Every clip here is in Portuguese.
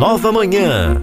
nova manhã.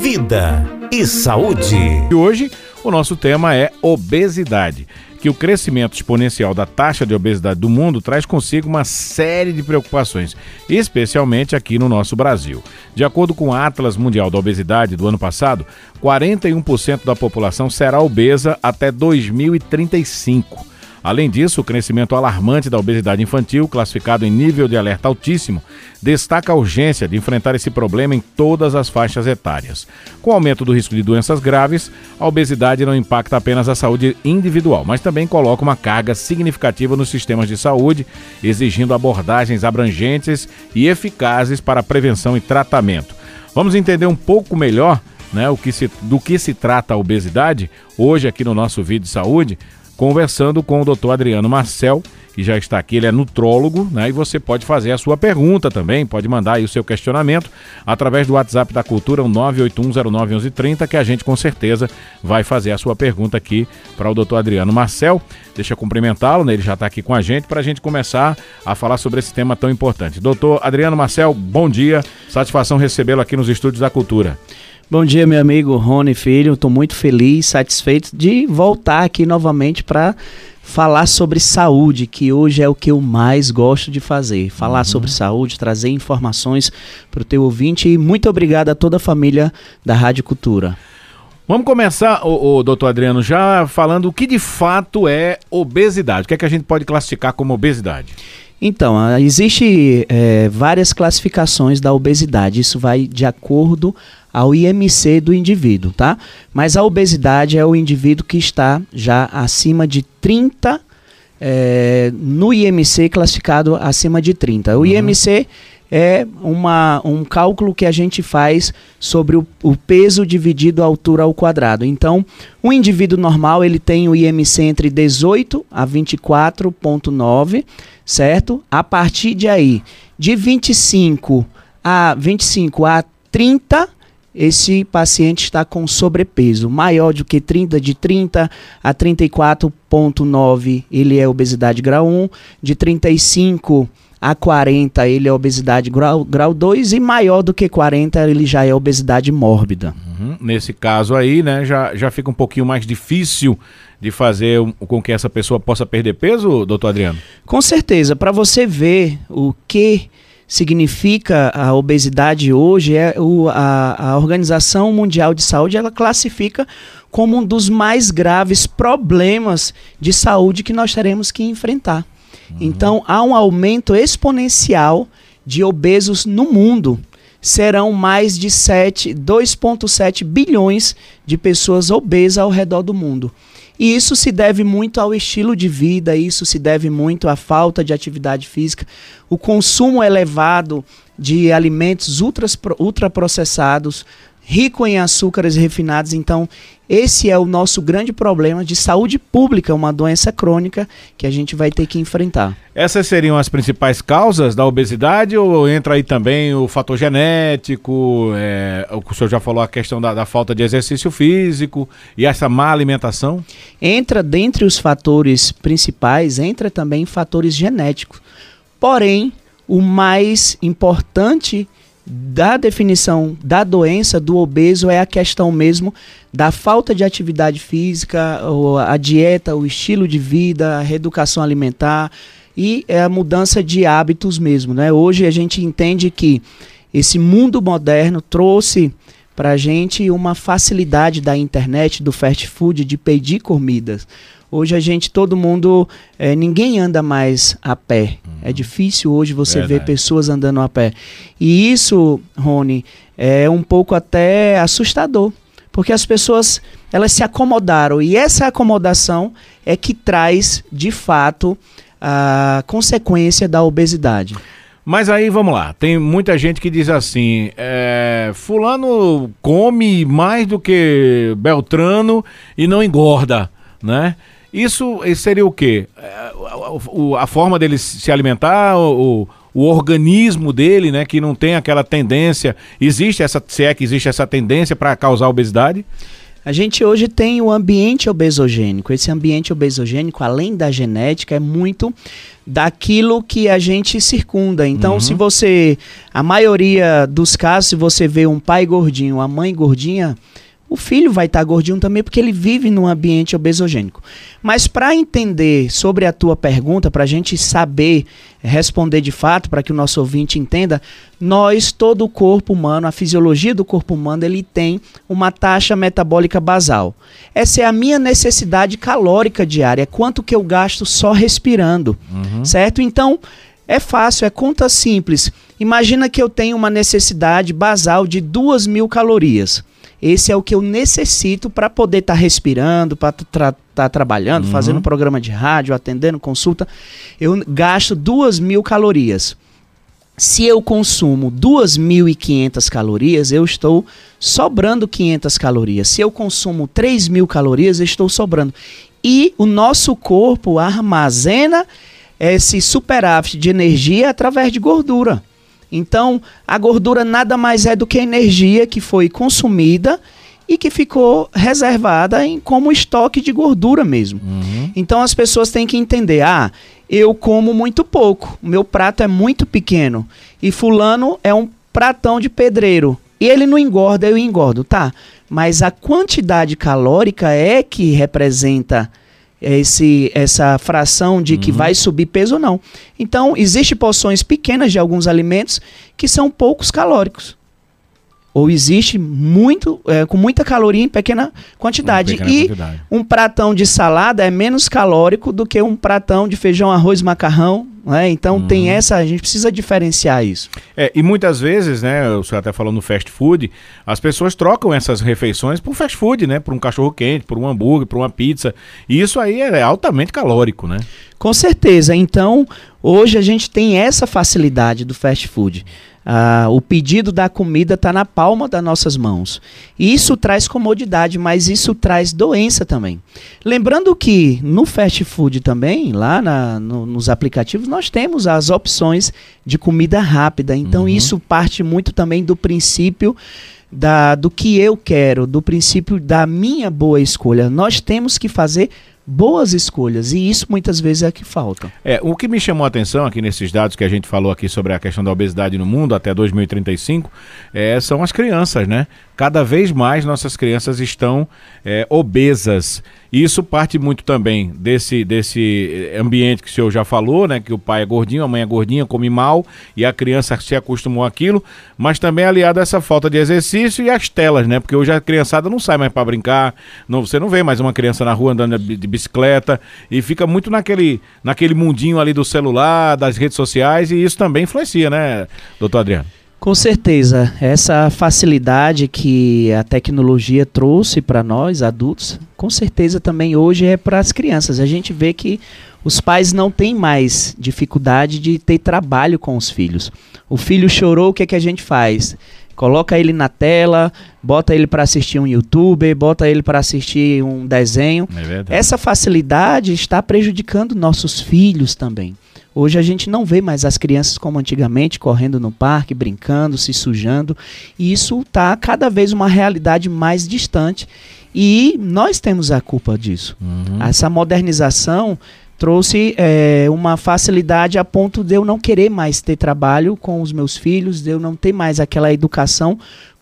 Vida e saúde. E hoje o nosso tema é obesidade. Que o crescimento exponencial da taxa de obesidade do mundo traz consigo uma série de preocupações, especialmente aqui no nosso Brasil. De acordo com o Atlas Mundial da Obesidade do ano passado, 41% da população será obesa até 2035. Além disso, o crescimento alarmante da obesidade infantil, classificado em nível de alerta altíssimo, destaca a urgência de enfrentar esse problema em todas as faixas etárias. Com o aumento do risco de doenças graves, a obesidade não impacta apenas a saúde individual, mas também coloca uma carga significativa nos sistemas de saúde, exigindo abordagens abrangentes e eficazes para prevenção e tratamento. Vamos entender um pouco melhor né, o que se, do que se trata a obesidade hoje aqui no nosso vídeo de saúde conversando com o doutor Adriano Marcel, que já está aqui, ele é nutrólogo, né? E você pode fazer a sua pergunta também, pode mandar aí o seu questionamento através do WhatsApp da Cultura, o 981091130, que a gente com certeza vai fazer a sua pergunta aqui para o doutor Adriano Marcel. Deixa eu cumprimentá-lo, né? Ele já está aqui com a gente para a gente começar a falar sobre esse tema tão importante. Doutor Adriano Marcel, bom dia, satisfação recebê-lo aqui nos estúdios da Cultura. Bom dia, meu amigo Rony Filho. Estou muito feliz, satisfeito de voltar aqui novamente para falar sobre saúde, que hoje é o que eu mais gosto de fazer. Falar uhum. sobre saúde, trazer informações para o teu ouvinte e muito obrigado a toda a família da Rádio Cultura. Vamos começar, o, o doutor Adriano, já falando o que de fato é obesidade. O que é que a gente pode classificar como obesidade? Então, existe é, várias classificações da obesidade. Isso vai de acordo ao IMC do indivíduo, tá? Mas a obesidade é o indivíduo que está já acima de 30, é, no IMC classificado acima de 30. O uhum. IMC é uma, um cálculo que a gente faz sobre o, o, peso dividido a altura ao quadrado. Então, um indivíduo normal ele tem o IMC entre 18 a 24,9, certo? A partir de aí, de 25 a 25 a 30 esse paciente está com sobrepeso maior do que 30, de 30 a 34,9 ele é obesidade grau 1, de 35 a 40 ele é obesidade grau, grau 2 e maior do que 40 ele já é obesidade mórbida. Uhum. Nesse caso aí, né, já, já fica um pouquinho mais difícil de fazer com que essa pessoa possa perder peso, doutor Adriano? Com certeza. Para você ver o que significa a obesidade hoje, é o, a, a Organização Mundial de Saúde ela classifica como um dos mais graves problemas de saúde que nós teremos que enfrentar. Uhum. Então, há um aumento exponencial de obesos no mundo. Serão mais de 2,7 bilhões de pessoas obesas ao redor do mundo. E isso se deve muito ao estilo de vida, isso se deve muito à falta de atividade física, o consumo elevado de alimentos ultraprocessados, rico em açúcares refinados. Então, esse é o nosso grande problema de saúde pública, uma doença crônica que a gente vai ter que enfrentar. Essas seriam as principais causas da obesidade ou entra aí também o fator genético? É, o senhor já falou a questão da, da falta de exercício físico e essa má alimentação? Entra dentre os fatores principais, entra também fatores genéticos. Porém, o mais importante da definição da doença do obeso é a questão mesmo da falta de atividade física, a dieta, o estilo de vida, a reeducação alimentar e é a mudança de hábitos mesmo. Né? Hoje a gente entende que esse mundo moderno trouxe para a gente uma facilidade da internet, do fast food, de pedir comidas. Hoje a gente, todo mundo, é, ninguém anda mais a pé. Uhum. É difícil hoje você Verdade. ver pessoas andando a pé. E isso, Rony, é um pouco até assustador. Porque as pessoas, elas se acomodaram. E essa acomodação é que traz, de fato, a consequência da obesidade. Mas aí vamos lá, tem muita gente que diz assim: é, Fulano come mais do que Beltrano e não engorda, né? Isso seria o quê? É, a, forma dele se alimentar, o, o organismo dele, né, que não tem aquela tendência. Existe essa, se é que existe essa tendência para causar obesidade? A gente hoje tem o ambiente obesogênico. Esse ambiente obesogênico, além da genética, é muito daquilo que a gente circunda. Então, uhum. se você. A maioria dos casos, se você vê um pai gordinho, uma mãe gordinha, o filho vai estar tá gordinho também porque ele vive num ambiente obesogênico. Mas para entender sobre a tua pergunta, para a gente saber responder de fato, para que o nosso ouvinte entenda, nós, todo o corpo humano, a fisiologia do corpo humano, ele tem uma taxa metabólica basal. Essa é a minha necessidade calórica diária, é quanto que eu gasto só respirando, uhum. certo? Então, é fácil, é conta simples. Imagina que eu tenho uma necessidade basal de 2 mil calorias. Esse é o que eu necessito para poder estar tá respirando, para estar tá trabalhando, uhum. fazendo um programa de rádio, atendendo consulta. Eu gasto duas mil calorias. Se eu consumo 2.500 calorias, eu estou sobrando 500 calorias. Se eu consumo 3.000 calorias, eu estou sobrando. E o nosso corpo armazena esse superávit de energia através de gordura. Então, a gordura nada mais é do que energia que foi consumida e que ficou reservada em, como estoque de gordura mesmo. Uhum. Então, as pessoas têm que entender: ah, eu como muito pouco, meu prato é muito pequeno e Fulano é um pratão de pedreiro. E ele não engorda, eu engordo, tá? Mas a quantidade calórica é que representa esse, essa fração de que uhum. vai subir peso ou não. Então, existem porções pequenas de alguns alimentos que são poucos calóricos. Ou existe muito, é, com muita caloria em pequena quantidade. Pequena e quantidade. um pratão de salada é menos calórico do que um pratão de feijão, arroz, macarrão, né? Então uhum. tem essa, a gente precisa diferenciar isso. É, e muitas vezes, né, o senhor até falou no fast food, as pessoas trocam essas refeições por fast food, né? Por um cachorro quente, por um hambúrguer, por uma pizza. E isso aí é altamente calórico, né? Com certeza. Então, hoje a gente tem essa facilidade do fast food. Ah, o pedido da comida está na palma das nossas mãos. Isso traz comodidade, mas isso traz doença também. Lembrando que no fast food também, lá na, no, nos aplicativos, nós temos as opções de comida rápida. Então uhum. isso parte muito também do princípio da, do que eu quero, do princípio da minha boa escolha. Nós temos que fazer boas escolhas e isso muitas vezes é que falta. É, o que me chamou a atenção aqui nesses dados que a gente falou aqui sobre a questão da obesidade no mundo até 2035 é, são as crianças, né? Cada vez mais nossas crianças estão é, obesas. Isso parte muito também desse, desse ambiente que o senhor já falou, né? Que o pai é gordinho, a mãe é gordinha, come mal e a criança se acostumou àquilo, mas também aliado a essa falta de exercício e as telas, né? Porque hoje a criançada não sai mais para brincar, não, você não vê mais uma criança na rua andando de bicicleta e fica muito naquele, naquele mundinho ali do celular, das redes sociais e isso também influencia, né, doutor Adriano? Com certeza, essa facilidade que a tecnologia trouxe para nós adultos, com certeza também hoje é para as crianças. A gente vê que os pais não têm mais dificuldade de ter trabalho com os filhos. O filho chorou, o que, é que a gente faz? Coloca ele na tela, bota ele para assistir um youtuber, bota ele para assistir um desenho. É Essa facilidade está prejudicando nossos filhos também. Hoje a gente não vê mais as crianças como antigamente, correndo no parque, brincando, se sujando. E isso está cada vez uma realidade mais distante. E nós temos a culpa disso. Uhum. Essa modernização trouxe é, uma facilidade a ponto de eu não querer mais ter trabalho com os meus filhos, de eu não ter mais aquela educação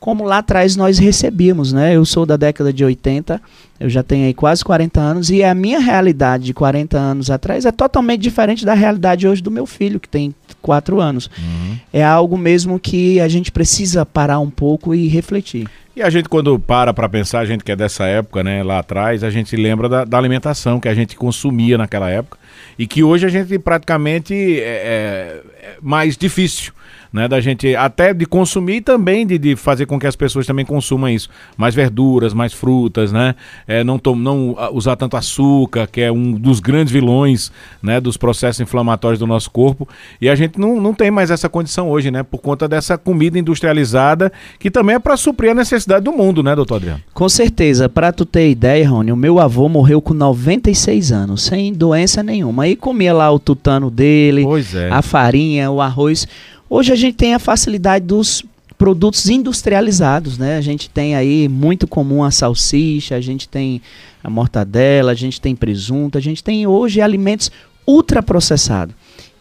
como lá atrás nós recebíamos, né? Eu sou da década de 80, eu já tenho aí quase 40 anos e a minha realidade de 40 anos atrás é totalmente diferente da realidade hoje do meu filho, que tem 4 anos. Uhum. É algo mesmo que a gente precisa parar um pouco e refletir. E a gente, quando para para pensar, a gente que é dessa época, né, lá atrás, a gente lembra da, da alimentação que a gente consumia naquela época e que hoje a gente praticamente é, é, é mais difícil né? Da gente até de consumir e também de, de fazer com que as pessoas também consumam isso. Mais verduras, mais frutas, né? É, não, tom, não usar tanto açúcar, que é um dos grandes vilões né, dos processos inflamatórios do nosso corpo. E a gente não, não tem mais essa condição hoje, né? Por conta dessa comida industrializada, que também é para suprir a necessidade do mundo, né, doutor Adriano? Com certeza. Para tu ter ideia, Rony, o meu avô morreu com 96 anos, sem doença nenhuma. E comia lá o tutano dele, é. a farinha, o arroz. Hoje a gente tem a facilidade dos produtos industrializados, né? A gente tem aí muito comum a salsicha, a gente tem a mortadela, a gente tem presunto, a gente tem hoje alimentos ultraprocessados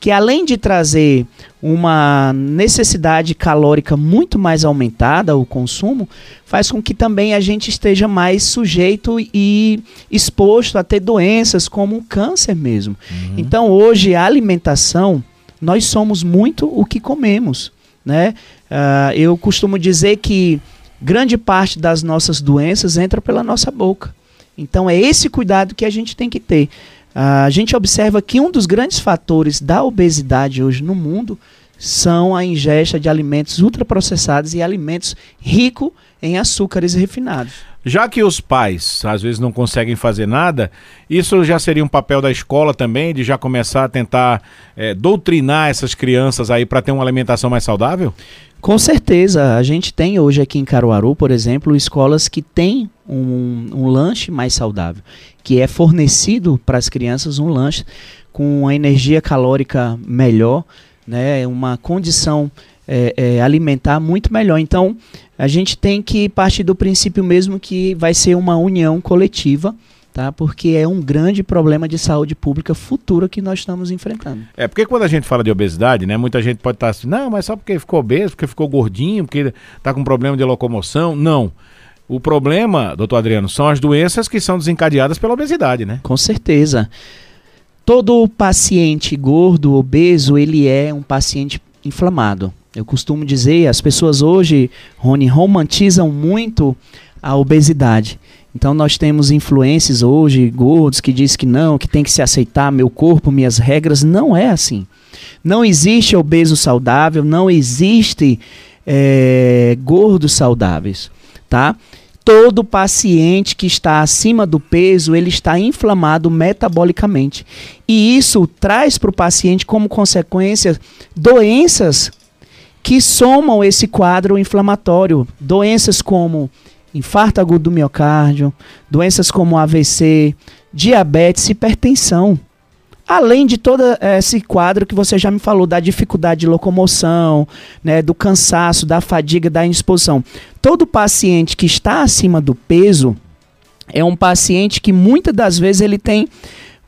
que além de trazer uma necessidade calórica muito mais aumentada ao consumo, faz com que também a gente esteja mais sujeito e exposto a ter doenças como o câncer mesmo. Uhum. Então hoje a alimentação, nós somos muito o que comemos. Né? Uh, eu costumo dizer que grande parte das nossas doenças entra pela nossa boca. Então é esse cuidado que a gente tem que ter. Uh, a gente observa que um dos grandes fatores da obesidade hoje no mundo são a ingesta de alimentos ultraprocessados e alimentos ricos em açúcares refinados. Já que os pais às vezes não conseguem fazer nada, isso já seria um papel da escola também, de já começar a tentar é, doutrinar essas crianças aí para ter uma alimentação mais saudável? Com certeza. A gente tem hoje aqui em Caruaru, por exemplo, escolas que têm um, um lanche mais saudável, que é fornecido para as crianças um lanche com uma energia calórica melhor, né, uma condição é, é, alimentar muito melhor. Então, a gente tem que partir do princípio mesmo que vai ser uma união coletiva, tá? Porque é um grande problema de saúde pública futura que nós estamos enfrentando. É, porque quando a gente fala de obesidade, né, muita gente pode estar assim, não, mas só porque ficou obeso, porque ficou gordinho, porque está com problema de locomoção. Não. O problema, doutor Adriano, são as doenças que são desencadeadas pela obesidade, né? Com certeza. Todo paciente gordo, obeso, ele é um paciente inflamado. Eu costumo dizer, as pessoas hoje, Rony, romantizam muito a obesidade. Então nós temos influências hoje, gordos, que diz que não, que tem que se aceitar meu corpo, minhas regras. Não é assim. Não existe obeso saudável, não existe é, gordos saudáveis, tá? Todo paciente que está acima do peso, ele está inflamado metabolicamente. E isso traz para o paciente como consequência doenças que somam esse quadro inflamatório. Doenças como infarto agudo do miocárdio, doenças como AVC, diabetes, hipertensão. Além de todo esse quadro que você já me falou, da dificuldade de locomoção, né, do cansaço, da fadiga, da indisposição. Todo paciente que está acima do peso é um paciente que muitas das vezes ele tem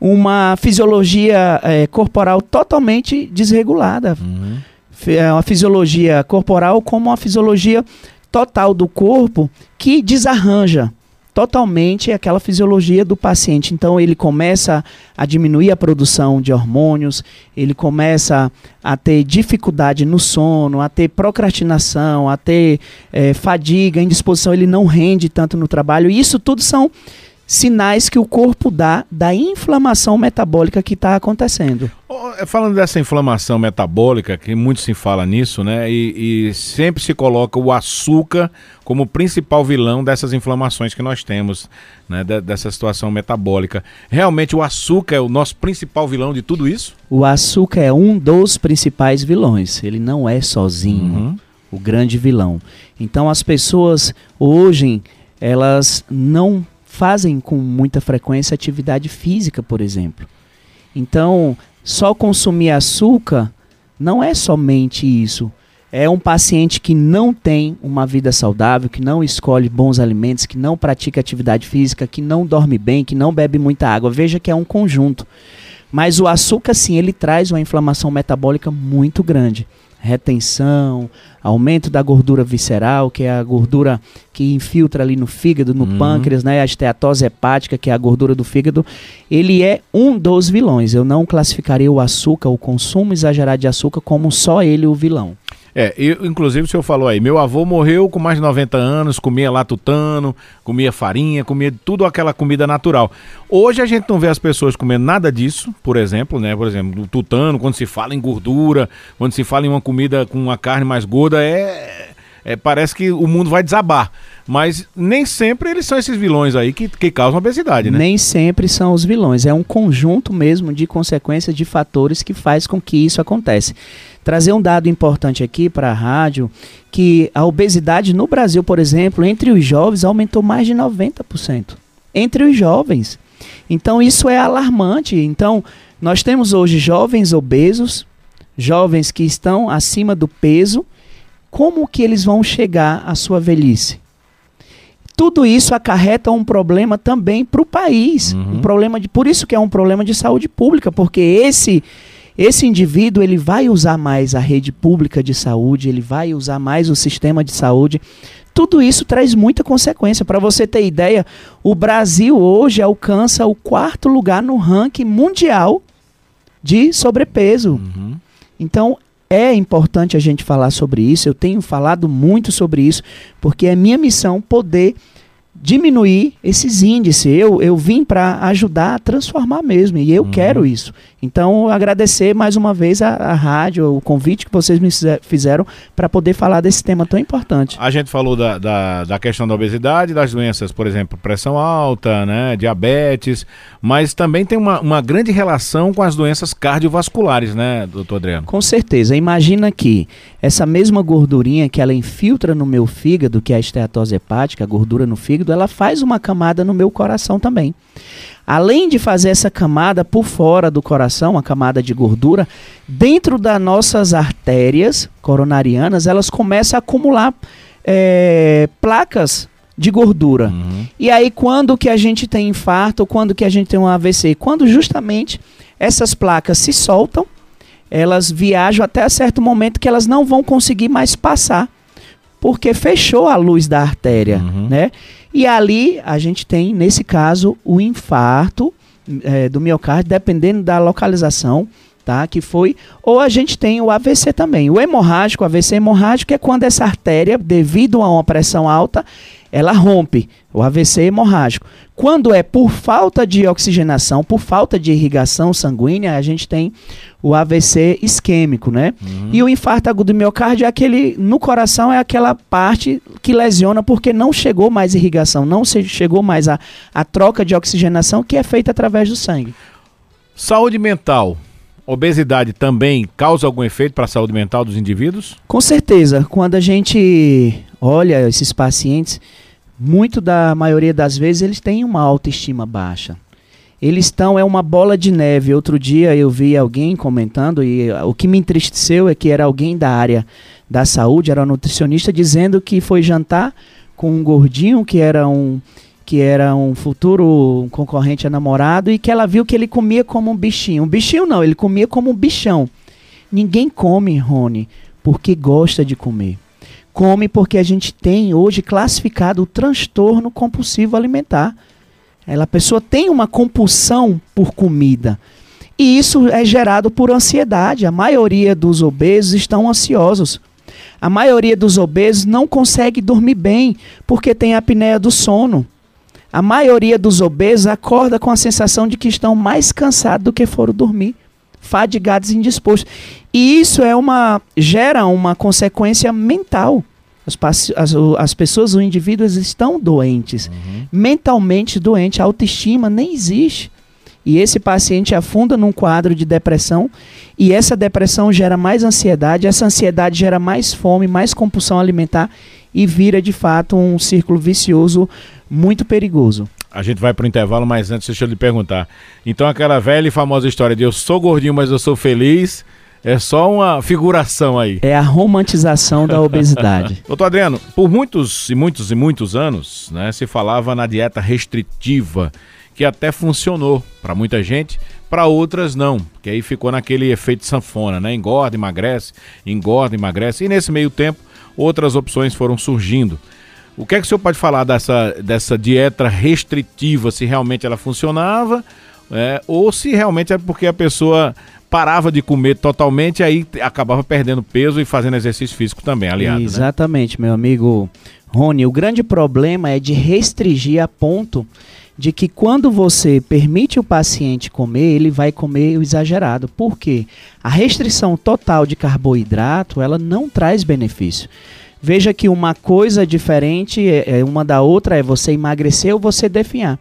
uma fisiologia é, corporal totalmente desregulada. Uhum é uma fisiologia corporal como uma fisiologia total do corpo que desarranja totalmente aquela fisiologia do paciente. Então ele começa a diminuir a produção de hormônios, ele começa a ter dificuldade no sono, a ter procrastinação, a ter é, fadiga, indisposição, ele não rende tanto no trabalho. Isso tudo são sinais que o corpo dá da inflamação metabólica que está acontecendo. É, falando dessa inflamação metabólica, que muito se fala nisso, né? E, e, sempre se coloca o açúcar como principal vilão dessas inflamações que nós temos, né? dessa situação metabólica. Realmente o açúcar é o nosso principal vilão de tudo isso? O açúcar é um dos principais vilões. Ele não é sozinho uhum. o grande vilão. Então as pessoas hoje elas não fazem com muita frequência atividade física, por exemplo. Então, só consumir açúcar não é somente isso. É um paciente que não tem uma vida saudável, que não escolhe bons alimentos, que não pratica atividade física, que não dorme bem, que não bebe muita água. Veja que é um conjunto. Mas o açúcar, sim, ele traz uma inflamação metabólica muito grande retenção, aumento da gordura visceral, que é a gordura que infiltra ali no fígado, no uhum. pâncreas, né? A esteatose hepática, que é a gordura do fígado, ele é um dos vilões. Eu não classificaria o açúcar, o consumo exagerado de açúcar, como só ele o vilão. É, eu, inclusive o senhor falou aí, meu avô morreu com mais de 90 anos, comia latutano, comia farinha, comia tudo aquela comida natural. Hoje a gente não vê as pessoas comendo nada disso, por exemplo, né? Por exemplo, o tutano, quando se fala em gordura, quando se fala em uma comida com uma carne mais gorda, é, é parece que o mundo vai desabar. Mas nem sempre eles são esses vilões aí que, que causam obesidade, né? Nem sempre são os vilões. É um conjunto mesmo de consequências de fatores que faz com que isso aconteça. Trazer um dado importante aqui para a rádio, que a obesidade no Brasil, por exemplo, entre os jovens aumentou mais de 90%. Entre os jovens. Então isso é alarmante. Então, nós temos hoje jovens obesos, jovens que estão acima do peso como que eles vão chegar à sua velhice? Tudo isso acarreta um problema também para o país. Uhum. Um problema de, por isso que é um problema de saúde pública, porque esse esse indivíduo ele vai usar mais a rede pública de saúde, ele vai usar mais o sistema de saúde. Tudo isso traz muita consequência. Para você ter ideia, o Brasil hoje alcança o quarto lugar no ranking mundial de sobrepeso. Uhum. Então é importante a gente falar sobre isso. Eu tenho falado muito sobre isso, porque é minha missão poder diminuir esses índices. Eu, eu vim para ajudar a transformar mesmo, e eu Uhum. quero isso. Então, agradecer mais uma vez a, a rádio, o convite que vocês me fize- fizeram para poder falar desse tema tão importante. A gente falou da, da, da questão da obesidade, das doenças, por exemplo, pressão alta, né, diabetes, mas também tem uma, uma grande relação com as doenças cardiovasculares, né, doutor Adriano? Com certeza. Imagina que essa mesma gordurinha que ela infiltra no meu fígado, que é a esteatose hepática, a gordura no fígado, ela faz uma camada no meu coração também. Além de fazer essa camada por fora do coração, uma camada de gordura, dentro das nossas artérias coronarianas, elas começam a acumular eh, placas de gordura. Uhum. E aí, quando que a gente tem infarto, quando que a gente tem um AVC? Quando justamente essas placas se soltam, elas viajam até certo momento que elas não vão conseguir mais passar, porque fechou a luz da artéria, Uhum. né? E ali a gente tem, nesse caso, o infarto eh, do miocárdio, dependendo da localização, tá? Que foi, ou a gente tem o AVC também. O hemorrágico, o AVC hemorrágico é quando essa artéria, devido a uma pressão alta, ela rompe, o AVC hemorrágico. Quando é por falta de oxigenação, por falta de irrigação sanguínea, a gente tem o AVC isquêmico, né? E o infarto agudo do miocárdio é aquele, no coração é aquela parte que lesiona porque não chegou mais irrigação, não chegou mais a, a troca de oxigenação que é feita através do sangue. Saúde mental, obesidade também causa algum efeito para a saúde mental dos indivíduos? Com certeza, quando a gente olha esses pacientes, muito da maioria das vezes eles têm uma autoestima baixa. Eles estão, é uma bola de neve. Outro dia eu vi alguém comentando, e ah, o que me entristeceu é que era alguém da área da saúde, era um nutricionista, dizendo que foi jantar com um gordinho que era um que era um futuro concorrente a namorado e que ela viu que ele comia como um bichinho. Um bichinho não, ele comia como um bichão. Ninguém come, Rony, porque gosta de comer. Come porque a gente tem hoje classificado o transtorno compulsivo alimentar. Ela, a pessoa tem uma compulsão por comida. E isso é gerado por ansiedade. A maioria dos obesos estão ansiosos. A maioria dos obesos não consegue dormir bem porque tem apneia do sono. A maioria dos obesos acorda com a sensação de que estão mais cansados do que foram dormir, fadigados e indispostos. E isso é uma gera uma consequência mental. As, as, as pessoas, os indivíduos estão doentes, mentalmente doentes, a autoestima nem existe. E esse paciente afunda num quadro de depressão, e essa depressão gera mais ansiedade, essa ansiedade gera mais fome, mais compulsão alimentar e vira de fato um círculo vicioso muito perigoso. A gente vai para o intervalo, mas antes deixa eu lhe perguntar. Então aquela velha e famosa história de eu sou gordinho, mas eu sou feliz, é só uma figuração aí. É a romantização da obesidade. Doutor Adriano, por muitos e muitos e muitos anos, né, se falava na dieta restritiva, que até funcionou para muita gente, para outras não, que aí ficou naquele efeito sanfona, né? Engorda, emagrece, engorda, emagrece. E nesse meio tempo, outras opções foram surgindo. O que é que o senhor pode falar dessa, dessa dieta restritiva, se realmente ela funcionava, é, ou se realmente é porque a pessoa parava de comer totalmente e aí acabava perdendo peso e fazendo exercício físico também, aliado, né? Exatamente, meu amigo Rony. O grande problema é de restringir a ponto de que quando você permite o paciente comer, ele vai comer o exagerado. Por quê? A restrição total de carboidrato, ela não traz benefício. Veja que uma coisa diferente é, é uma da outra é você emagrecer ou você definhar.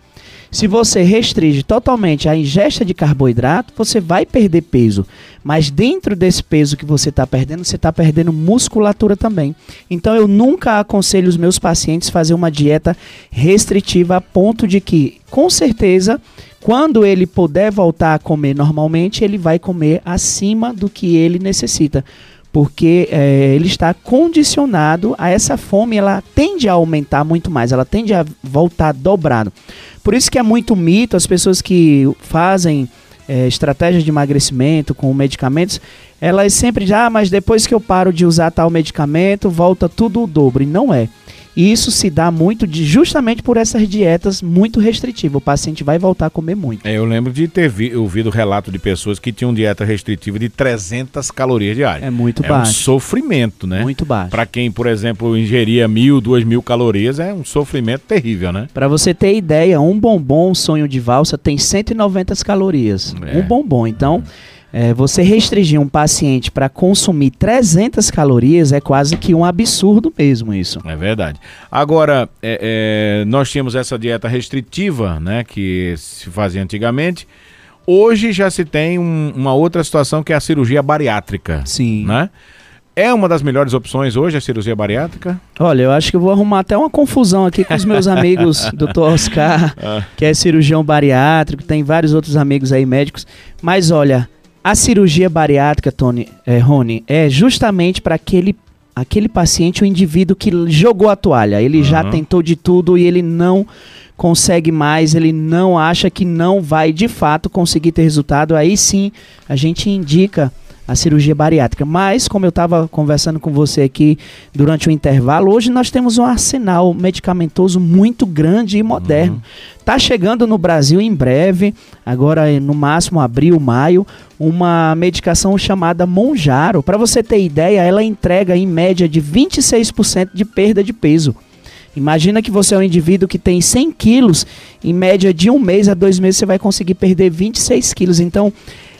Se você restringe totalmente a ingesta de carboidrato, você vai perder peso. Mas dentro desse peso que você está perdendo, você está perdendo musculatura também. Então eu nunca aconselho os meus pacientes fazer uma dieta restritiva a ponto de que, com certeza, quando ele puder voltar a comer normalmente, ele vai comer acima do que ele necessita. Porque é, ele está condicionado a essa fome, ela tende a aumentar muito mais, ela tende a voltar dobrado. Por isso que é muito mito as pessoas que fazem é, estratégias de emagrecimento com medicamentos, elas sempre dizem, ah, mas depois que eu paro de usar tal medicamento, volta tudo o dobro. E não é. E isso se dá muito de, justamente por essas dietas muito restritivas. O paciente vai voltar a comer muito. É, eu lembro de ter vi, ouvido relato de pessoas que tinham dieta restritiva de 300 calorias diárias. É muito é baixo. um sofrimento, né? Muito baixo. Para quem, por exemplo, ingeria mil, duas mil calorias, é um sofrimento terrível, né? Para você ter ideia, um bombom sonho de valsa tem 190 calorias. É. Um bombom. Então, é, você restringir um paciente para consumir 300 calorias é quase que um absurdo mesmo isso. É verdade. Agora, é, é, nós tínhamos essa dieta restritiva, né, que se fazia antigamente. Hoje já se tem um- uma outra situação que é a cirurgia bariátrica, Sim. né? É uma das melhores opções hoje a cirurgia bariátrica? Olha, eu acho que eu vou arrumar até uma confusão aqui com os meus amigos, Dr. Oscar, Ah. que é cirurgião bariátrico, tem vários outros amigos aí médicos. Mas olha, a cirurgia bariátrica, Tony, é, Rony, é justamente para aquele aquele paciente, o indivíduo que jogou a toalha. Ele já Aham. tentou de tudo e ele não consegue mais, ele não acha que não vai de fato conseguir ter resultado. Aí sim, a gente indica a cirurgia bariátrica. Mas, como eu estava conversando com você aqui durante o intervalo, hoje nós temos um arsenal medicamentoso muito grande e moderno. Tá chegando no Brasil em breve, agora eh, no máximo abril, maio, uma medicação chamada Monjaro. Para você ter ideia, ela entrega em média de 26% de perda de peso. Imagina que você é um indivíduo que tem 100 quilos, em média de um mês a dois meses você vai conseguir perder 26 quilos. Então,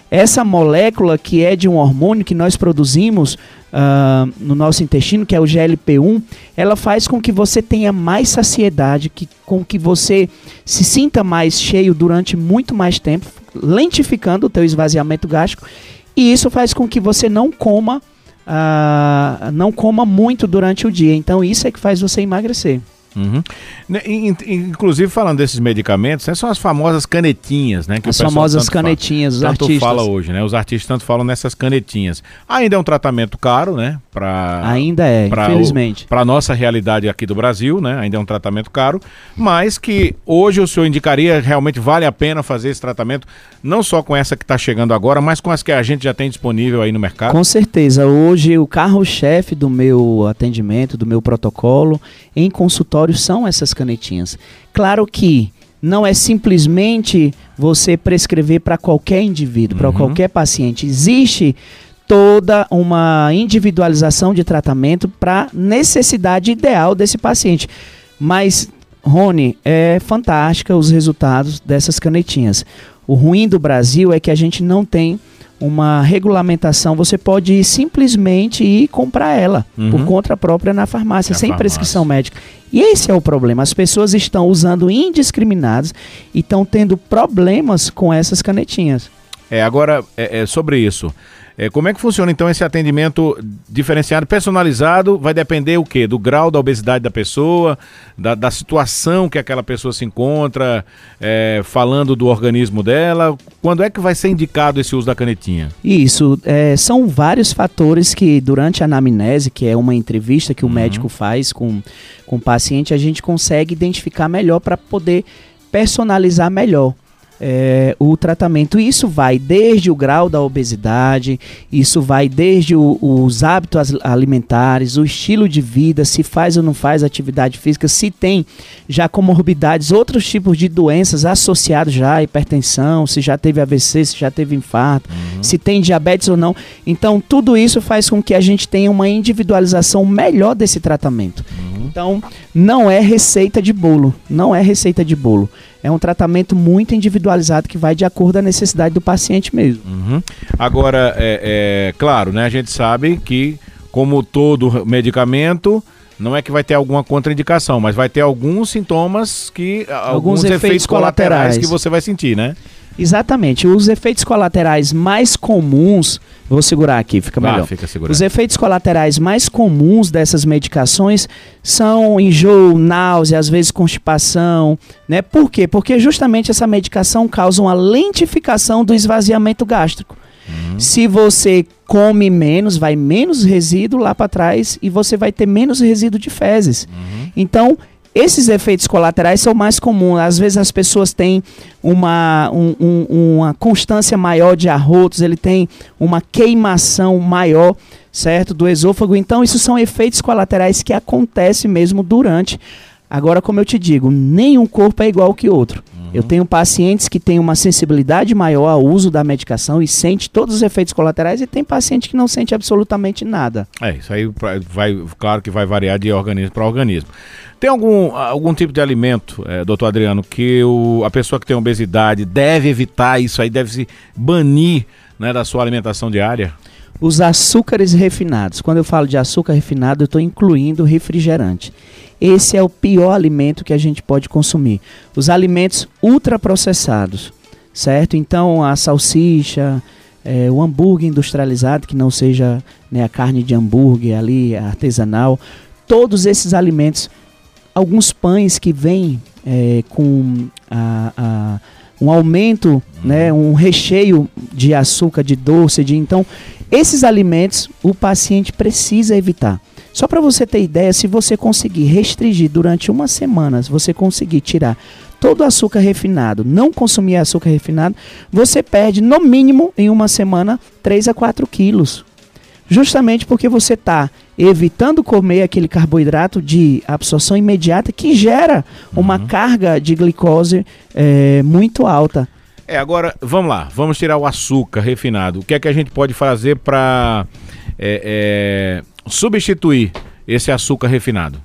essa molécula que é de um hormônio que nós produzimos ah, no nosso intestino, que é o GLP-1, ela faz com que você tenha mais saciedade, que, com que você se sinta mais cheio durante muito mais tempo, lentificando o teu esvaziamento gástrico, e isso faz com que você não coma ah, não coma muito durante o dia. Então isso é que faz você emagrecer. Uhum. Né, in- in- Inclusive, falando desses medicamentos, né, são as famosas canetinhas, né? Que As famosas tanto fala. canetinhas, os tanto artistas. fala hoje, né? Os artistas tanto falam nessas canetinhas. Ainda é um tratamento caro, né? Pra, Ainda é, pra infelizmente. Para nossa realidade aqui do Brasil, né? Ainda é um tratamento caro, mas que hoje o senhor indicaria realmente vale a pena fazer esse tratamento, não só com essa que está chegando agora, mas com as que a gente já tem disponível aí no mercado. Com certeza. Hoje, o carro-chefe do meu atendimento, do meu protocolo em consultório são essas canetinhas. Claro que não é simplesmente você prescrever para qualquer indivíduo, para Uhum. qualquer paciente. Existe toda uma individualização de tratamento para necessidade ideal desse paciente. Mas, Rony, é fantástica os resultados dessas canetinhas. O ruim do Brasil é que a gente não tem uma regulamentação, você pode ir simplesmente ir comprar ela Uhum. por conta própria na farmácia, Na sem farmácia. prescrição médica. E esse é o problema. As pessoas estão usando indiscriminados e estão tendo problemas com essas canetinhas. É, agora, é, é, sobre isso. É, como é que funciona então esse atendimento diferenciado, personalizado? Vai depender o quê? Do grau da obesidade da pessoa, da, da situação que aquela pessoa se encontra, é, falando do organismo dela. Quando é que vai ser indicado esse uso da canetinha? Isso, é, são vários fatores que durante a anamnese, que é uma entrevista que o médico faz com, com o paciente, a gente consegue identificar melhor para poder personalizar melhor. É, o tratamento. Isso vai desde o grau da obesidade, isso vai desde o- os hábitos alimentares, o estilo de vida, se faz ou não faz atividade física, se tem já comorbidades, outros tipos de doenças associados já à hipertensão, se já teve AVC, se já teve infarto, se tem diabetes ou não. Então, tudo isso faz com que a gente tenha uma individualização melhor desse tratamento. Então, não é receita de bolo, não é receita de bolo. É um tratamento muito individualizado que vai de acordo com a necessidade do paciente mesmo. Uhum. Agora, é, é claro, né? A gente sabe que, como todo medicamento, não é que vai ter alguma contraindicação, mas vai ter alguns sintomas que. Alguns, efeitos, efeitos colaterais. colaterais. que você vai sentir, né? Exatamente. Os efeitos colaterais mais comuns. Vou segurar aqui, fica Ah, melhor. fica segurando. Os efeitos colaterais mais comuns dessas medicações são enjoo, náusea, às vezes constipação, né? Por quê? Porque justamente essa medicação causa uma lentificação do esvaziamento gástrico. Se você come menos, vai menos resíduo lá para trás e você vai ter menos resíduo de fezes. Uhum. Então, esses efeitos colaterais são mais comuns. Às vezes as pessoas têm uma, um, um, uma constância maior de arrotos, ele tem uma queimação maior, certo, do esôfago. Então, isso são efeitos colaterais que acontecem mesmo durante. Agora, como eu te digo, nenhum corpo é igual que outro. Eu tenho pacientes que têm uma sensibilidade maior ao uso da medicação e sente todos os efeitos colaterais e tem paciente que não sente absolutamente nada. É, isso aí vai, claro que vai variar de organismo para organismo. Tem algum, algum tipo de alimento, é, doutor Adriano, que o, a pessoa que tem obesidade deve evitar isso aí, deve se banir né, da sua alimentação diária? Os açúcares refinados. Quando eu falo de açúcar refinado, eu estou incluindo refrigerante. Esse é o pior alimento que a gente pode consumir. Os alimentos ultraprocessados, certo? Então, a salsicha, é, o hambúrguer industrializado, que não seja né, a carne de hambúrguer ali, artesanal, todos esses alimentos, alguns pães que vêm é, com a, a, um aumento, né, um recheio de açúcar, de doce, de então, esses alimentos o paciente precisa evitar. Só para você ter ideia, se você conseguir restringir durante uma semana, se você conseguir tirar todo o açúcar refinado, não consumir açúcar refinado, você perde no mínimo em uma semana 3 a 4 quilos. Justamente porque você está evitando comer aquele carboidrato de absorção imediata que gera uma uhum. carga de glicose é, muito alta. É, agora, vamos lá, vamos tirar o açúcar refinado. O que é que a gente pode fazer para é, é substituir esse açúcar refinado?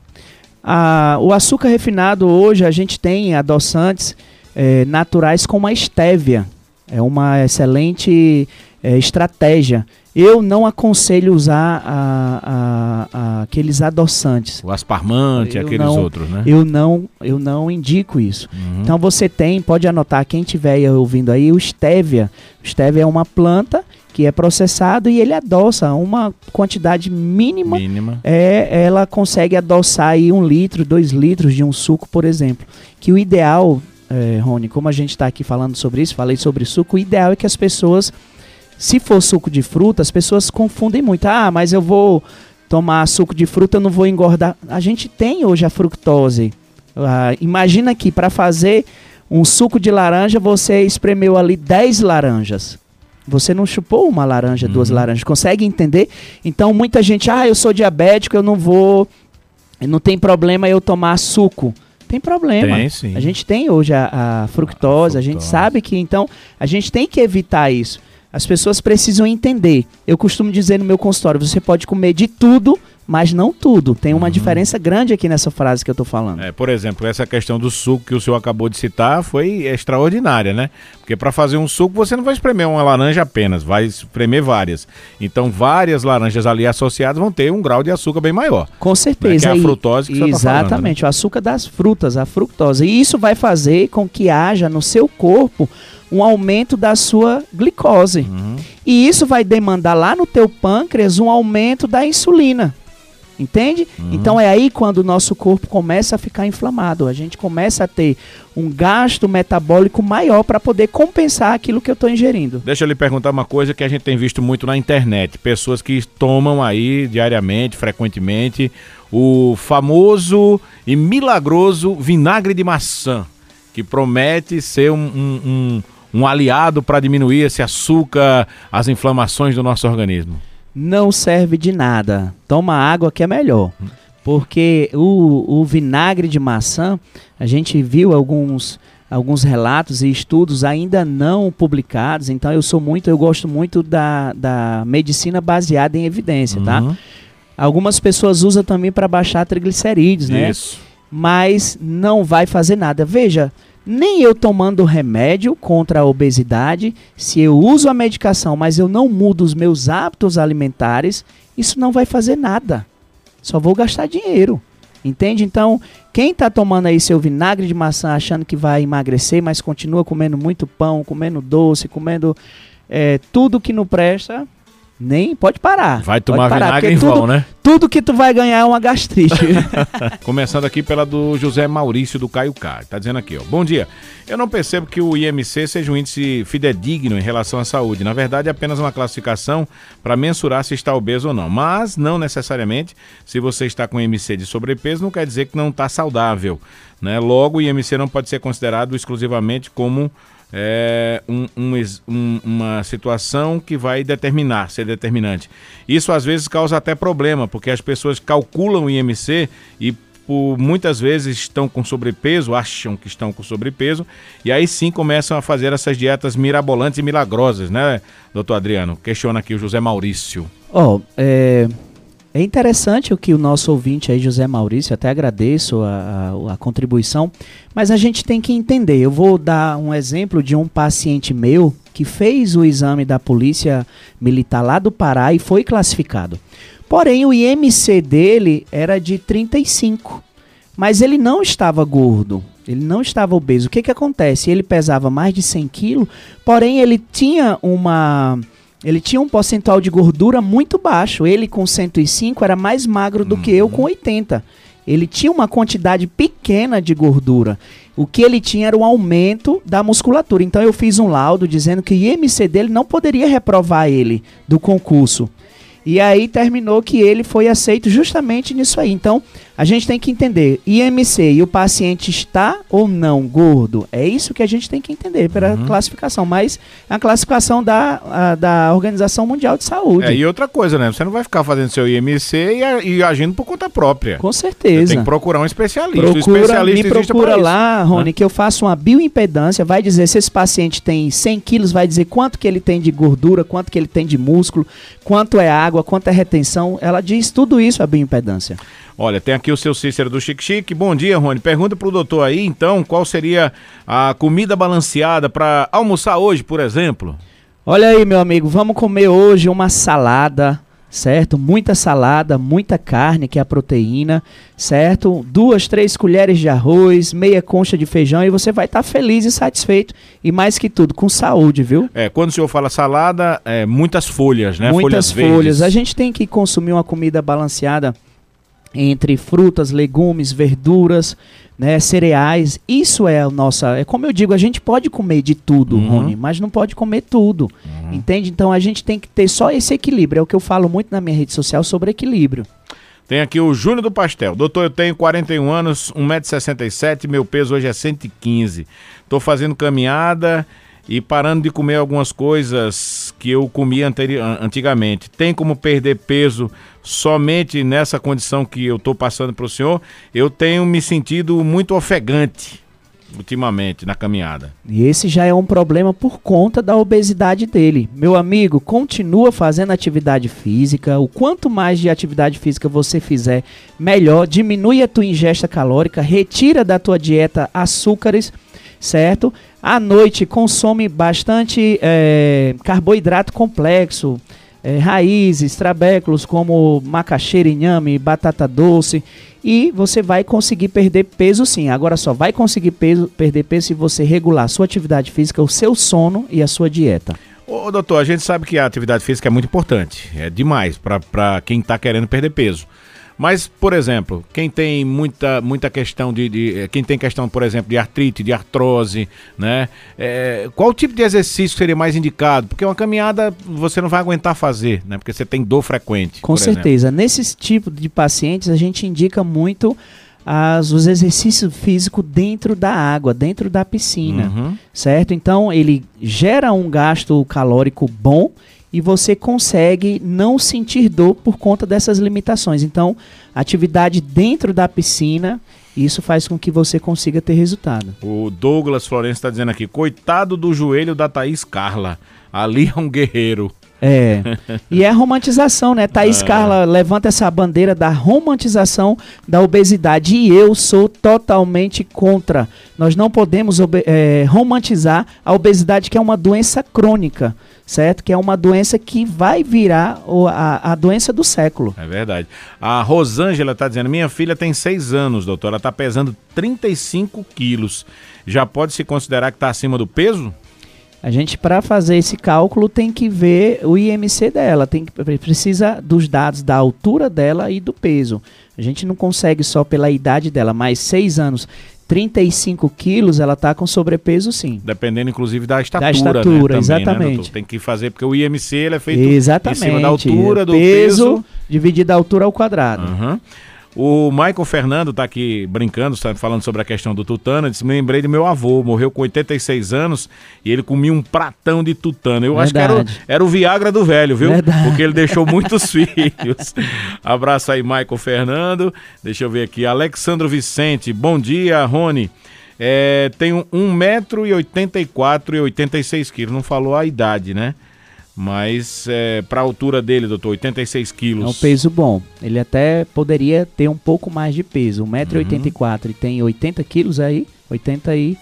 Ah, o açúcar refinado hoje a gente tem adoçantes é, naturais como a estévia. É uma excelente é, estratégia. Eu não aconselho usar a, a, a, aqueles adoçantes. O asparmante, eu aqueles não, outros, né? Eu não, eu não indico isso. Uhum. Então você tem, pode anotar, quem estiver ouvindo aí, o estévia. O estévia é uma planta que é processado e ele adoça uma quantidade mínima. Mínima. É, ela consegue adoçar aí um litro, dois litros de um suco, por exemplo. Que o ideal, é, Rony, como a gente está aqui falando sobre isso, falei sobre suco, o ideal é que as pessoas, se for suco de fruta, as pessoas confundem muito. Ah, mas eu vou tomar suco de fruta, eu não vou engordar. A gente tem hoje a fructose. Ah, imagina que para fazer um suco de laranja, você espremeu ali 10 laranjas. Você não chupou uma laranja, uhum. duas laranjas. Consegue entender? Então, muita gente, ah, eu sou diabético, eu não vou. Não tem problema eu tomar suco. Tem problema. Tem, sim. A gente tem hoje a, a, fructose, a, a gente sabe que então a gente tem que evitar isso. As pessoas precisam entender. Eu costumo dizer no meu consultório: você pode comer de tudo, mas não tudo. Tem uma uhum. diferença grande aqui nessa frase que eu estou falando. É, por exemplo, essa questão do suco que o senhor acabou de citar foi extraordinária, né? Porque para fazer um suco você não vai espremer uma laranja apenas, vai espremer várias. Então, várias laranjas ali associadas vão ter um grau de açúcar bem maior. Com certeza. Né? Que é a frutose que você Exatamente, tá falando, né? o açúcar das frutas, a fructose. E isso vai fazer com que haja no seu corpo um aumento da sua glicose. Uhum. E isso vai demandar lá no teu pâncreas um aumento da insulina. Entende? Uhum. Então é aí quando o nosso corpo começa a ficar inflamado. A gente começa a ter um gasto metabólico maior para poder compensar aquilo que eu estou ingerindo. Deixa eu lhe perguntar uma coisa que a gente tem visto muito na internet: pessoas que tomam aí diariamente, frequentemente, o famoso e milagroso vinagre de maçã, que promete ser um, um, um, um aliado para diminuir esse açúcar, as inflamações do nosso organismo não serve de nada. Toma água que é melhor. Porque o, o vinagre de maçã, a gente viu alguns, alguns relatos e estudos ainda não publicados, então eu sou muito, eu gosto muito da, da medicina baseada em evidência, tá? uhum. tá? Algumas pessoas usam também para baixar triglicerídeos, né? Isso. Mas não vai fazer nada. Veja, nem eu tomando remédio contra a obesidade, se eu uso a medicação, mas eu não mudo os meus hábitos alimentares, isso não vai fazer nada. Só vou gastar dinheiro. Entende? Então, quem está tomando aí seu vinagre de maçã achando que vai emagrecer, mas continua comendo muito pão, comendo doce, comendo é, tudo que não presta, Nem pode parar. Vai tomar parar, vinagre em tudo, vão, né? Tudo que tu vai ganhar é uma gastrite. Começando aqui pela do José Maurício do Caio K. Tá dizendo aqui, ó. Bom dia. Eu não percebo que o IMC seja um índice fidedigno em relação à saúde. Na verdade, é apenas uma classificação para mensurar se está obeso ou não. Mas, não necessariamente, se você está com IMC de sobrepeso, não quer dizer que não está saudável. Né? Logo, o IMC não pode ser considerado exclusivamente como é, um, um, um, uma situação que vai determinar, ser determinante. Isso às vezes causa até problema, porque as pessoas calculam o IMC e por muitas vezes estão com sobrepeso, acham que estão com sobrepeso, e aí sim começam a fazer essas dietas mirabolantes e milagrosas, né, doutor Adriano? Questiona aqui o José Maurício. Ó, oh, é, é interessante o que o nosso ouvinte aí, José Maurício, até agradeço a, a, a, contribuição, mas a gente tem que entender. Eu vou dar um exemplo de um paciente meu que fez o exame da polícia militar lá do Pará e foi classificado. Porém, o IMC dele era de 35, mas ele não estava gordo. Ele não estava obeso. O que, que acontece? Ele pesava mais de 100 quilos, porém ele tinha uma ele tinha um percentual de gordura muito baixo. Ele com 105 era mais magro do uhum. que eu com 80. Ele tinha uma quantidade pequena de gordura. O que ele tinha era um aumento da musculatura. Então eu fiz um laudo dizendo que o IMC dele não poderia reprovar ele do concurso. E aí terminou que ele foi aceito justamente nisso aí. Então, a gente tem que entender, IMC e o paciente está ou não gordo, é isso que a gente tem que entender pela uhum. classificação, mas é a classificação da, a, da Organização Mundial de Saúde. É, e outra coisa, né? Você não vai ficar fazendo seu IMC e, e agindo por conta própria. Com certeza. Você tem que procurar um especialista. Procura, especialista me procura lá, Rony, né? que eu faço uma bioimpedância, vai dizer se esse paciente tem 100 quilos, vai dizer quanto que ele tem de gordura, quanto que ele tem de músculo, quanto é água, quanto é retenção. Ela diz tudo isso a bioimpedância. Olha, tem aqui o seu Cícero do Chique Chique. Bom dia, Rony. Pergunta pro doutor aí, então, qual seria a comida balanceada para almoçar hoje, por exemplo? Olha aí, meu amigo, vamos comer hoje uma salada, certo? Muita salada, muita carne, que é a proteína, certo? Duas, três colheres de arroz, meia concha de feijão e você vai estar tá feliz e satisfeito. E mais que tudo, com saúde, viu? É, quando o senhor fala salada, é muitas folhas, né? Muitas folhas. folhas. A gente tem que consumir uma comida balanceada entre frutas, legumes, verduras, né, cereais. Isso é a nossa. É como eu digo, a gente pode comer de tudo, uhum. Rony, mas não pode comer tudo. Uhum. Entende? Então a gente tem que ter só esse equilíbrio. É o que eu falo muito na minha rede social sobre equilíbrio. Tem aqui o Júnior do Pastel. Doutor, eu tenho 41 anos, 1,67m, meu peso hoje é 115. Estou fazendo caminhada e parando de comer algumas coisas que eu comia antigamente. Tem como perder peso somente nessa condição que eu estou passando para o senhor? Eu tenho me sentido muito ofegante ultimamente na caminhada. E esse já é um problema por conta da obesidade dele. Meu amigo, continua fazendo atividade física. O quanto mais de atividade física você fizer, melhor. Diminui a tua ingesta calórica, retira da tua dieta açúcares certo? À noite consome bastante é, carboidrato complexo, é, raízes, trabéculos como macaxeira, inhame, batata doce e você vai conseguir perder peso sim. Agora só vai conseguir peso, perder peso se você regular a sua atividade física, o seu sono e a sua dieta. Ô, doutor, a gente sabe que a atividade física é muito importante, é demais para quem está querendo perder peso. Mas, por exemplo, quem tem muita, muita questão de, de eh, Quem tem questão, por exemplo, de artrite, de artrose, né? É, qual tipo de exercício seria mais indicado? Porque uma caminhada você não vai aguentar fazer, né? Porque você tem dor frequente. Com certeza. Exemplo. Nesse tipo de pacientes, a gente indica muito as, os exercícios físicos dentro da água, dentro da piscina, uhum. certo? Então ele gera um gasto calórico bom e você consegue não sentir dor por conta dessas limitações. Então, atividade dentro da piscina, isso faz com que você consiga ter resultado. O Douglas Florencio está dizendo aqui: coitado do joelho da Thaís Carla. Ali é um guerreiro. É. E é romantização, né? Thaís é. Carla levanta essa bandeira da romantização da obesidade. E eu sou totalmente contra. Nós não podemos é, romantizar a obesidade, que é uma doença crônica certo? Que é uma doença que vai virar o, a, a doença do século. É verdade. A Rosângela está dizendo: minha filha tem seis anos, doutor, ela está pesando 35 quilos. Já pode se considerar que está acima do peso? A gente, para fazer esse cálculo, tem que ver o IMC dela, tem que, precisa dos dados da altura dela e do peso. A gente não consegue só pela idade dela, mas seis anos, 35 quilos, ela tá com sobrepeso sim. Dependendo, inclusive, da estatura. Da estatura, né, exatamente. Né, Tem que fazer, porque o IMC ele é feito exatamente. em cima da altura, do peso, peso. dividido a altura ao quadrado. Uhum. O Michael Fernando está aqui brincando, está falando sobre a questão do tutano. Disse: Me lembrei do meu avô, morreu com 86 anos e ele comia um pratão de tutano. Eu Verdade. acho que era, era, o Viagra do velho, viu? Verdade. Porque ele deixou muitos filhos. Abraço aí, Michael Fernando. Deixa eu ver aqui. Alexandro Vicente, bom dia, Rony. É, tenho 1,84m e 86 quilos. Não falou a idade, né? Mas é, para a altura dele, doutor, 86 quilos. É um peso bom. Ele até poderia ter um pouco mais de peso. 1,84m uhum. e tem 80 quilos aí. 80 e...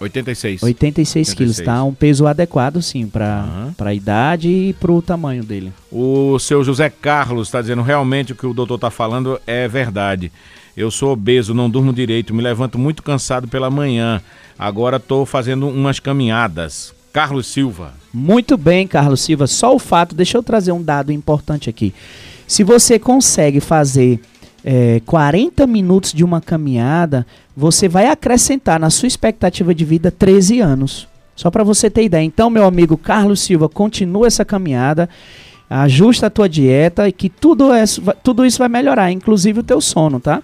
86. 86 quilos, tá? Um peso adequado, sim, para uhum. a idade e para o tamanho dele. O seu José Carlos está dizendo realmente o que o doutor está falando é verdade. Eu sou obeso, não durmo direito, me levanto muito cansado pela manhã. Agora estou fazendo umas caminhadas. Carlos Silva. Muito bem, Carlos Silva. Só o fato, deixa eu trazer um dado importante aqui. Se você consegue fazer é, 40 minutos de uma caminhada, você vai acrescentar na sua expectativa de vida 13 anos. Só para você ter ideia. Então, meu amigo Carlos Silva, continua essa caminhada, ajusta a tua dieta e que tudo, é, tudo isso vai melhorar, inclusive o teu sono, tá?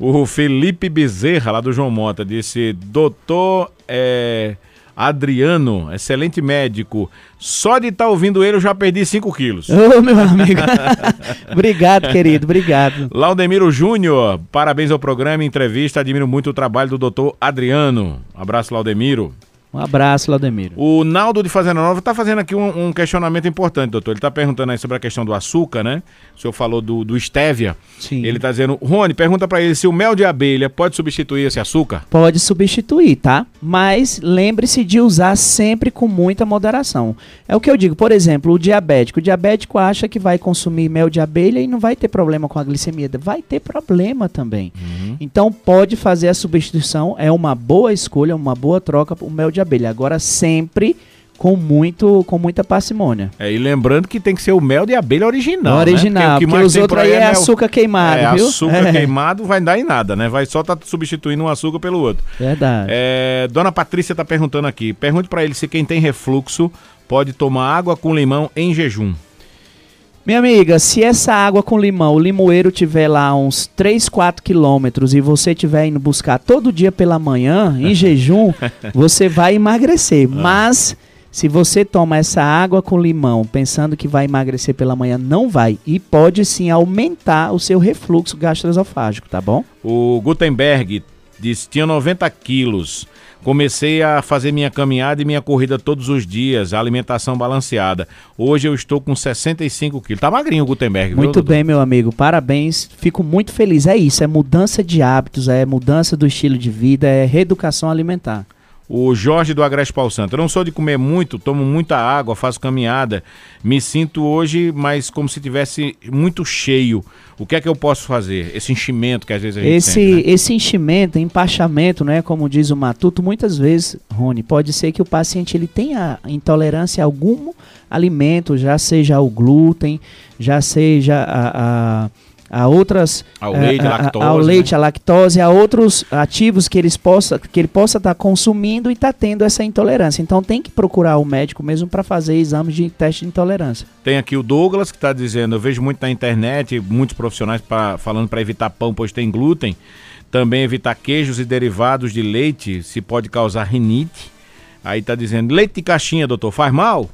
O Felipe Bezerra, lá do João Mota, disse: Doutor, é, Adriano, excelente médico. Só de estar tá ouvindo ele eu já perdi 5 quilos. Ô, meu amigo. obrigado, querido, obrigado. Laudemiro Júnior, parabéns ao programa, entrevista. Admiro muito o trabalho do doutor Adriano. abraço, Laudemiro. Um abraço, Laudemiro. O Naldo de Fazenda Nova está fazendo aqui um, um, questionamento importante, doutor. Ele está perguntando aí sobre a questão do açúcar, né? O senhor falou do, do estévia. Sim. Ele está dizendo, Rony, pergunta para ele se o mel de abelha pode substituir esse açúcar? Pode substituir, tá? Mas lembre-se de usar sempre com muita moderação. É o que eu digo, por exemplo, o diabético. O diabético acha que vai consumir mel de abelha e não vai ter problema com a glicemia. Vai ter problema também. Uhum. Então pode fazer a substituição, é uma boa escolha, uma boa troca o mel de de abelha. Agora sempre com muito com muita parcimônia. É, e lembrando que tem que ser o mel de abelha original, o original, né? porque, porque os outros aí é, é açúcar queimado, é, viu? açúcar é. queimado vai dar em nada, né? Vai só estar tá substituindo um açúcar pelo outro. Verdade. É, Dona Patrícia está perguntando aqui, pergunte para ele se quem tem refluxo pode tomar água com limão em jejum. Minha amiga, se essa água com limão, o limoeiro tiver lá uns 3, 4 quilômetros e você estiver indo buscar todo dia pela manhã, em jejum, você vai emagrecer. Ah. Mas se você toma essa água com limão pensando que vai emagrecer pela manhã, não vai. E pode sim aumentar o seu refluxo gastroesofágico, tá bom? O Gutenberg disse tinha 90 quilos. Comecei a fazer minha caminhada e minha corrida todos os dias, alimentação balanceada. Hoje eu estou com 65 quilos. Tá magrinho o Gutenberg, Muito viu, bem, meu amigo. Parabéns. Fico muito feliz. É isso, é mudança de hábitos, é mudança do estilo de vida, é reeducação alimentar. O Jorge do Agreste Paulo Santo. Eu não sou de comer muito, tomo muita água, faço caminhada. Me sinto hoje, mas como se tivesse muito cheio. O que é que eu posso fazer? Esse enchimento que às vezes a gente esse, sente, né? Esse enchimento, empachamento, né, como diz o Matuto, muitas vezes, Rony, pode ser que o paciente ele tenha intolerância a algum alimento, já seja ao glúten, já seja a, a a outras ao leite, a, lactose, ao leite, né? a lactose, a outros ativos que eles possa que ele possa estar tá consumindo e está tendo essa intolerância. Então tem que procurar o médico mesmo para fazer exames de teste de intolerância. Tem aqui o Douglas que está dizendo, eu vejo muito na internet muitos profissionais pra, falando para evitar pão pois tem glúten, também evitar queijos e derivados de leite se pode causar rinite. Aí está dizendo leite de caixinha, doutor, faz mal?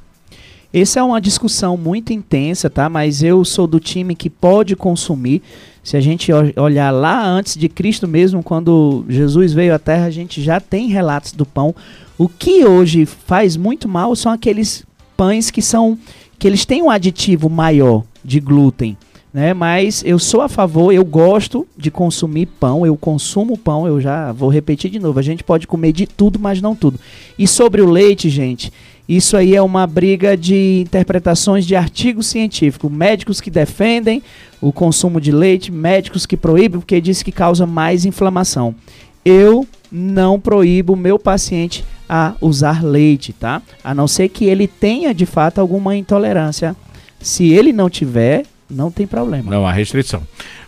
Essa é uma discussão muito intensa, tá? Mas eu sou do time que pode consumir. Se a gente olhar lá antes de Cristo mesmo, quando Jesus veio à Terra, a gente já tem relatos do pão. O que hoje faz muito mal são aqueles pães que são que eles têm um aditivo maior de glúten. Né? Mas eu sou a favor, eu gosto de consumir pão, eu consumo pão, eu já vou repetir de novo. A gente pode comer de tudo, mas não tudo. E sobre o leite, gente, isso aí é uma briga de interpretações de artigos científicos. Médicos que defendem o consumo de leite, médicos que proíbem porque diz que causa mais inflamação. Eu não proíbo meu paciente a usar leite, tá? A não ser que ele tenha de fato alguma intolerância. Se ele não tiver, não tem problema. Não há restrição.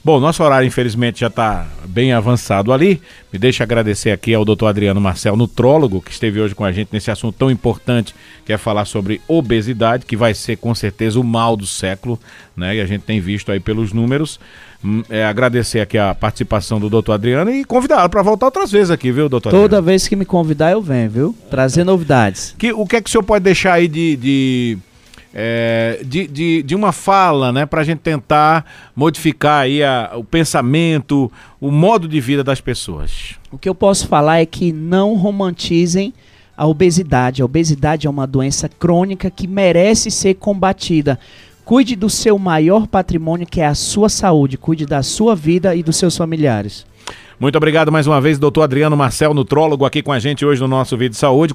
Bom, nosso horário, infelizmente, já está bem avançado ali. Me deixa agradecer aqui ao doutor Adriano Marcel, nutrólogo, que esteve hoje com a gente nesse assunto tão importante, que é falar sobre obesidade, que vai ser com certeza o mal do século, né? E a gente tem visto aí pelos números. Hum, É, agradecer aqui a participação do doutor Adriano e convidá-lo para voltar outras vezes aqui, viu, doutor Toda Adriano? vez que me convidar, eu venho, viu? Trazer novidades. Que, o que é que o senhor pode deixar aí de, de, é, de, de, de uma fala, né, para a gente tentar modificar aí a- o pensamento, o modo de vida das pessoas? O que eu posso falar é que não romantizem a obesidade. A obesidade é uma doença crônica que merece ser combatida. Cuide do seu maior patrimônio, que é a sua saúde. Cuide da sua vida e dos seus familiares. Muito obrigado mais uma vez, doutor Adriano Marcel, nutrólogo, aqui com a gente hoje no nosso vídeo de saúde.